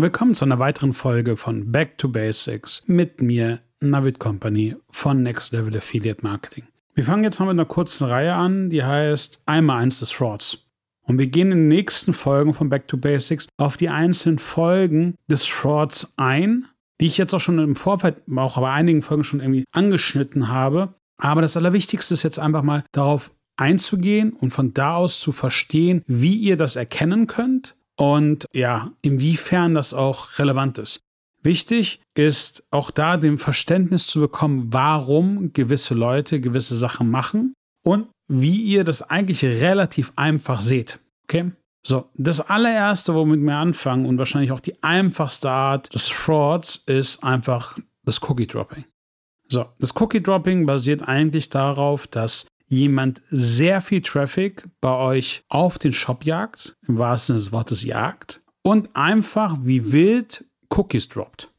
Willkommen zu einer weiteren Folge von Back to Basics mit mir, Navid Company von Next Level Affiliate Marketing. Wir fangen jetzt mal mit einer kurzen Reihe an, die heißt Einmal eins des Frauds. Und wir gehen in den nächsten Folgen von Back to Basics auf die einzelnen Folgen des Frauds ein, die ich jetzt auch schon im Vorfeld, auch bei einigen Folgen schon irgendwie angeschnitten habe. Aber das Allerwichtigste ist jetzt einfach mal darauf einzugehen und von da aus zu verstehen, wie ihr das erkennen könnt und ja, inwiefern das auch relevant ist. Wichtig ist auch da dem Verständnis zu bekommen, warum gewisse Leute gewisse Sachen machen und wie ihr das eigentlich relativ einfach seht. Okay? So, das allererste, womit wir anfangen und wahrscheinlich auch die einfachste Art des Frauds ist einfach das Cookie Dropping. So, das Cookie Dropping basiert eigentlich darauf, dass jemand sehr viel Traffic bei euch auf den Shop jagt, im wahrsten Sinne des Wortes jagt, und einfach wie wild Cookies droppt.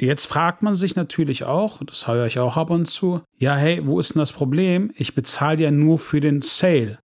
Jetzt fragt man sich natürlich auch, das höre ich auch ab und zu, ja, hey, wo ist denn das Problem? Ich bezahle ja nur für den Sale.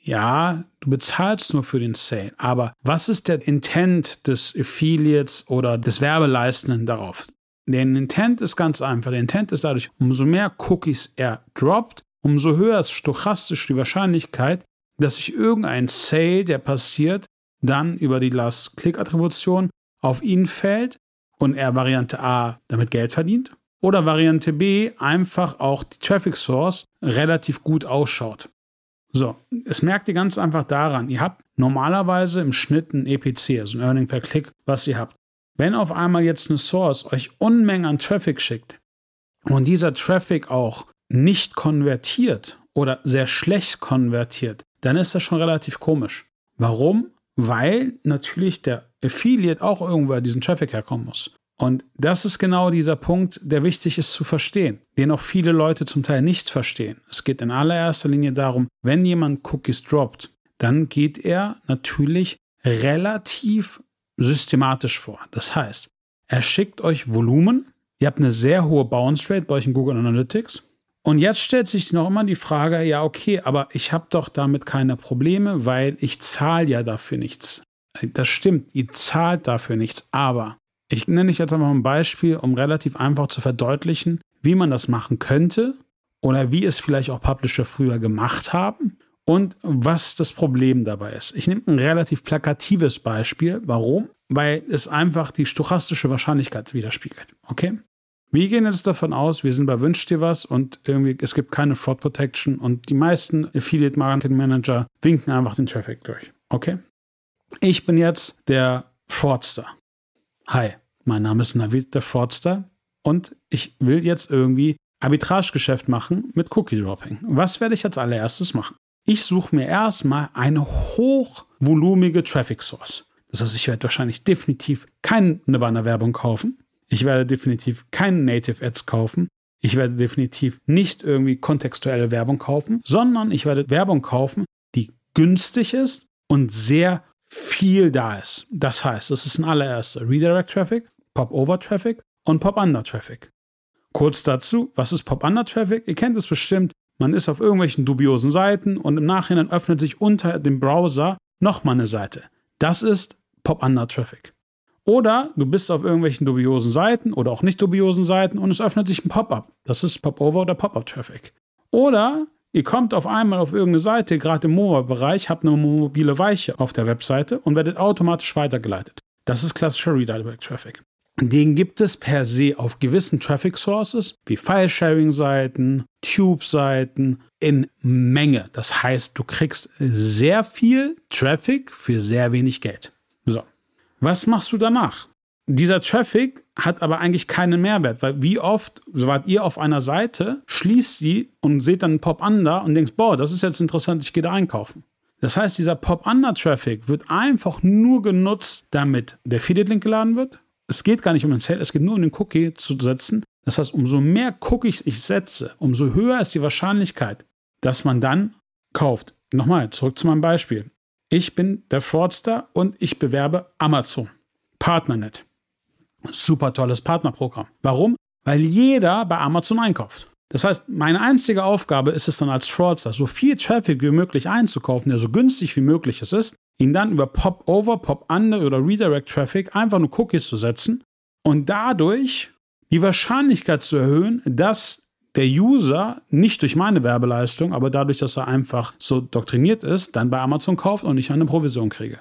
Ja, du bezahlst nur für den Sale, aber was ist der Intent des Affiliates oder des Werbeleistenden darauf? Der Intent ist ganz einfach. Der Intent ist dadurch, umso mehr Cookies er droppt, umso höher ist stochastisch die Wahrscheinlichkeit, dass sich irgendein Sale, der passiert, dann über die Last-Click-Attribution auf ihn fällt und er Variante A damit Geld verdient oder Variante B einfach auch die Traffic Source relativ gut ausschaut. So, es merkt ihr ganz einfach daran, ihr habt normalerweise im Schnitt ein EPC, also ein Earning per Click, was ihr habt. Wenn auf einmal jetzt eine Source euch Unmengen an Traffic schickt und dieser Traffic auch nicht konvertiert oder sehr schlecht konvertiert, dann ist das schon relativ komisch. Warum? Weil natürlich der Affiliate auch irgendwo diesen Traffic herkommen muss. Und das ist genau dieser Punkt, der wichtig ist zu verstehen, den auch viele Leute zum Teil nicht verstehen. Es geht in allererster Linie darum, wenn jemand Cookies droppt, dann geht er natürlich relativ systematisch vor. Das heißt, er schickt euch Volumen, ihr habt eine sehr hohe Bounce Rate bei euch in Google Analytics und jetzt stellt sich noch immer die Frage, ja, okay, aber ich habe doch damit keine Probleme, weil ich zahle ja dafür nichts. Das stimmt, ihr zahlt dafür nichts, aber ich nenne euch jetzt einmal ein Beispiel, um relativ einfach zu verdeutlichen, wie man das machen könnte oder wie es vielleicht auch Publisher früher gemacht haben und was das Problem dabei ist. Ich nehme ein relativ plakatives Beispiel. Warum? Weil es einfach die stochastische Wahrscheinlichkeit widerspiegelt. Okay? Wir gehen jetzt davon aus, wir sind bei Wünsch dir was und irgendwie es gibt keine Fraud Protection und die meisten Affiliate Marketing Manager winken einfach den Traffic durch. Okay? Ich bin jetzt der Fraudster. Hi, mein Name ist Navid, der Fraudster und ich will jetzt irgendwie Arbitragegeschäft machen mit Cookie Dropping. Was werde ich als allererstes machen? Ich suche mir erstmal eine hochvolumige Traffic Source. Das heißt, ich werde wahrscheinlich definitiv keine Bannerwerbung kaufen. Ich werde definitiv keine Native Ads kaufen. Ich werde definitiv nicht irgendwie kontextuelle Werbung kaufen, sondern ich werde Werbung kaufen, die günstig ist und sehr viel da ist. Das heißt, es ist ein allererster Redirect Traffic, Pop-Over Traffic und Pop-Under Traffic. Kurz dazu, was ist Pop-Under Traffic? Ihr kennt es bestimmt. Man ist auf irgendwelchen dubiosen Seiten und im Nachhinein öffnet sich unter dem Browser nochmal eine Seite. Das ist Pop-Under Traffic. Oder du bist auf irgendwelchen dubiosen Seiten oder auch nicht dubiosen Seiten und es öffnet sich ein Pop-up. Das ist Pop-over oder Pop-up-Traffic. Oder ihr kommt auf einmal auf irgendeine Seite, gerade im Mobile-Bereich, habt eine mobile Weiche auf der Webseite und werdet automatisch weitergeleitet. Das ist klassischer Redirect-Traffic. Den gibt es per se auf gewissen Traffic Sources wie File-Sharing-Seiten, Tube-Seiten in Menge. Das heißt, du kriegst sehr viel Traffic für sehr wenig Geld. Was machst du danach? Dieser Traffic hat aber eigentlich keinen Mehrwert, weil wie oft wart ihr auf einer Seite, schließt sie und seht dann einen Pop-Under und denkst, boah, das ist jetzt interessant, ich gehe da einkaufen. Das heißt, dieser Pop-Under-Traffic wird einfach nur genutzt, damit der Affiliate-Link geladen wird. Es geht gar nicht um den Sale, es geht nur um den Cookie zu setzen. Das heißt, umso mehr Cookies ich setze, umso höher ist die Wahrscheinlichkeit, dass man dann kauft. Nochmal, zurück zu meinem Beispiel. Ich bin der Fraudster und ich bewerbe Amazon. Partnernet. Super tolles Partnerprogramm. Warum? Weil jeder bei Amazon einkauft. Das heißt, meine einzige Aufgabe ist es dann als Fraudster, so viel Traffic wie möglich einzukaufen, der so günstig wie möglich es ist, ihn dann über Pop-Over, Pop-Under oder Redirect-Traffic einfach nur Cookies zu setzen und dadurch die Wahrscheinlichkeit zu erhöhen, dass der User nicht durch meine Werbeleistung, aber dadurch, dass er einfach so doktriniert ist, dann bei Amazon kauft und ich eine Provision kriege.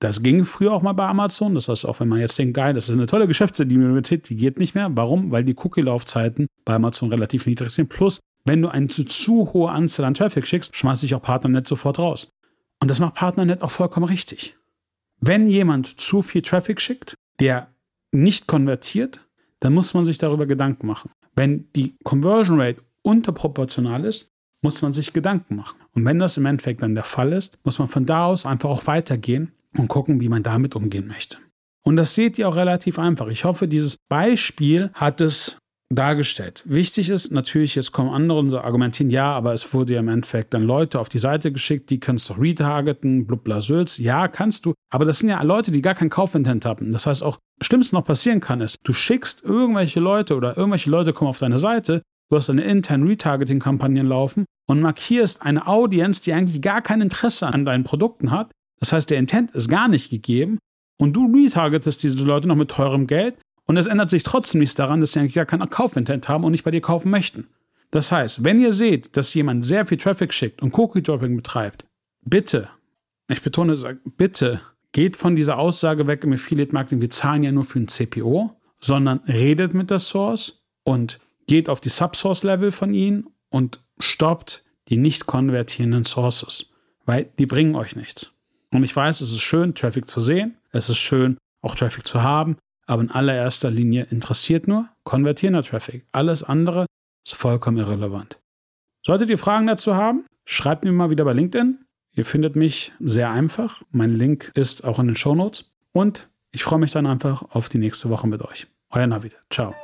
Das ging früher auch mal bei Amazon. Das heißt, auch wenn man jetzt denkt, geil, das ist eine tolle Geschäftsidee, die geht nicht mehr. Warum? Weil die Cookie-Laufzeiten bei Amazon relativ niedrig sind. Plus, wenn du eine zu, zu hohe Anzahl an Traffic schickst, schmeißt sich auch Partnernet sofort raus. Und das macht Partnernet auch vollkommen richtig. Wenn jemand zu viel Traffic schickt, der nicht konvertiert, dann muss man sich darüber Gedanken machen. Wenn die Conversion Rate unterproportional ist, muss man sich Gedanken machen. Und wenn das im Endeffekt dann der Fall ist, muss man von da aus einfach auch weitergehen und gucken, wie man damit umgehen möchte. Und das seht ihr auch relativ einfach. Ich hoffe, dieses Beispiel hat es dargestellt. Wichtig ist natürlich, jetzt kommen andere und argumentieren, ja, aber es wurde ja im Endeffekt dann Leute auf die Seite geschickt, die kannst du retargeten, blublasülz. Ja, kannst du. Aber das sind ja Leute, die gar kein Kaufintent haben. Das heißt auch, Schlimmste noch passieren kann ist, du schickst irgendwelche Leute oder irgendwelche Leute kommen auf deine Seite, du hast eine interne Retargeting-Kampagnen laufen und markierst eine Audience, die eigentlich gar kein Interesse an deinen Produkten hat. Das heißt, der Intent ist gar nicht gegeben und du retargetest diese Leute noch mit teurem Geld und es ändert sich trotzdem nichts daran, dass sie eigentlich gar keinen Kaufintent haben und nicht bei dir kaufen möchten. Das heißt, wenn ihr seht, dass jemand sehr viel Traffic schickt und Cookie-Dropping betreibt, bitte, ich betone bitte geht von dieser Aussage weg im Affiliate Marketing, wir zahlen ja nur für ein CPO, sondern redet mit der Source und geht auf die Subsource-Level von ihnen und stoppt die nicht konvertierenden Sources, weil die bringen euch nichts. Und ich weiß, es ist schön, Traffic zu sehen, es ist schön, auch Traffic zu haben, aber in allererster Linie interessiert nur konvertierender Traffic. Alles andere ist vollkommen irrelevant. Solltet ihr Fragen dazu haben, schreibt mir mal wieder bei LinkedIn. Ihr findet mich sehr einfach. Mein Link ist auch in den Show Notes. Und ich freue mich dann einfach auf die nächste Woche mit euch. Euer Navid. Ciao.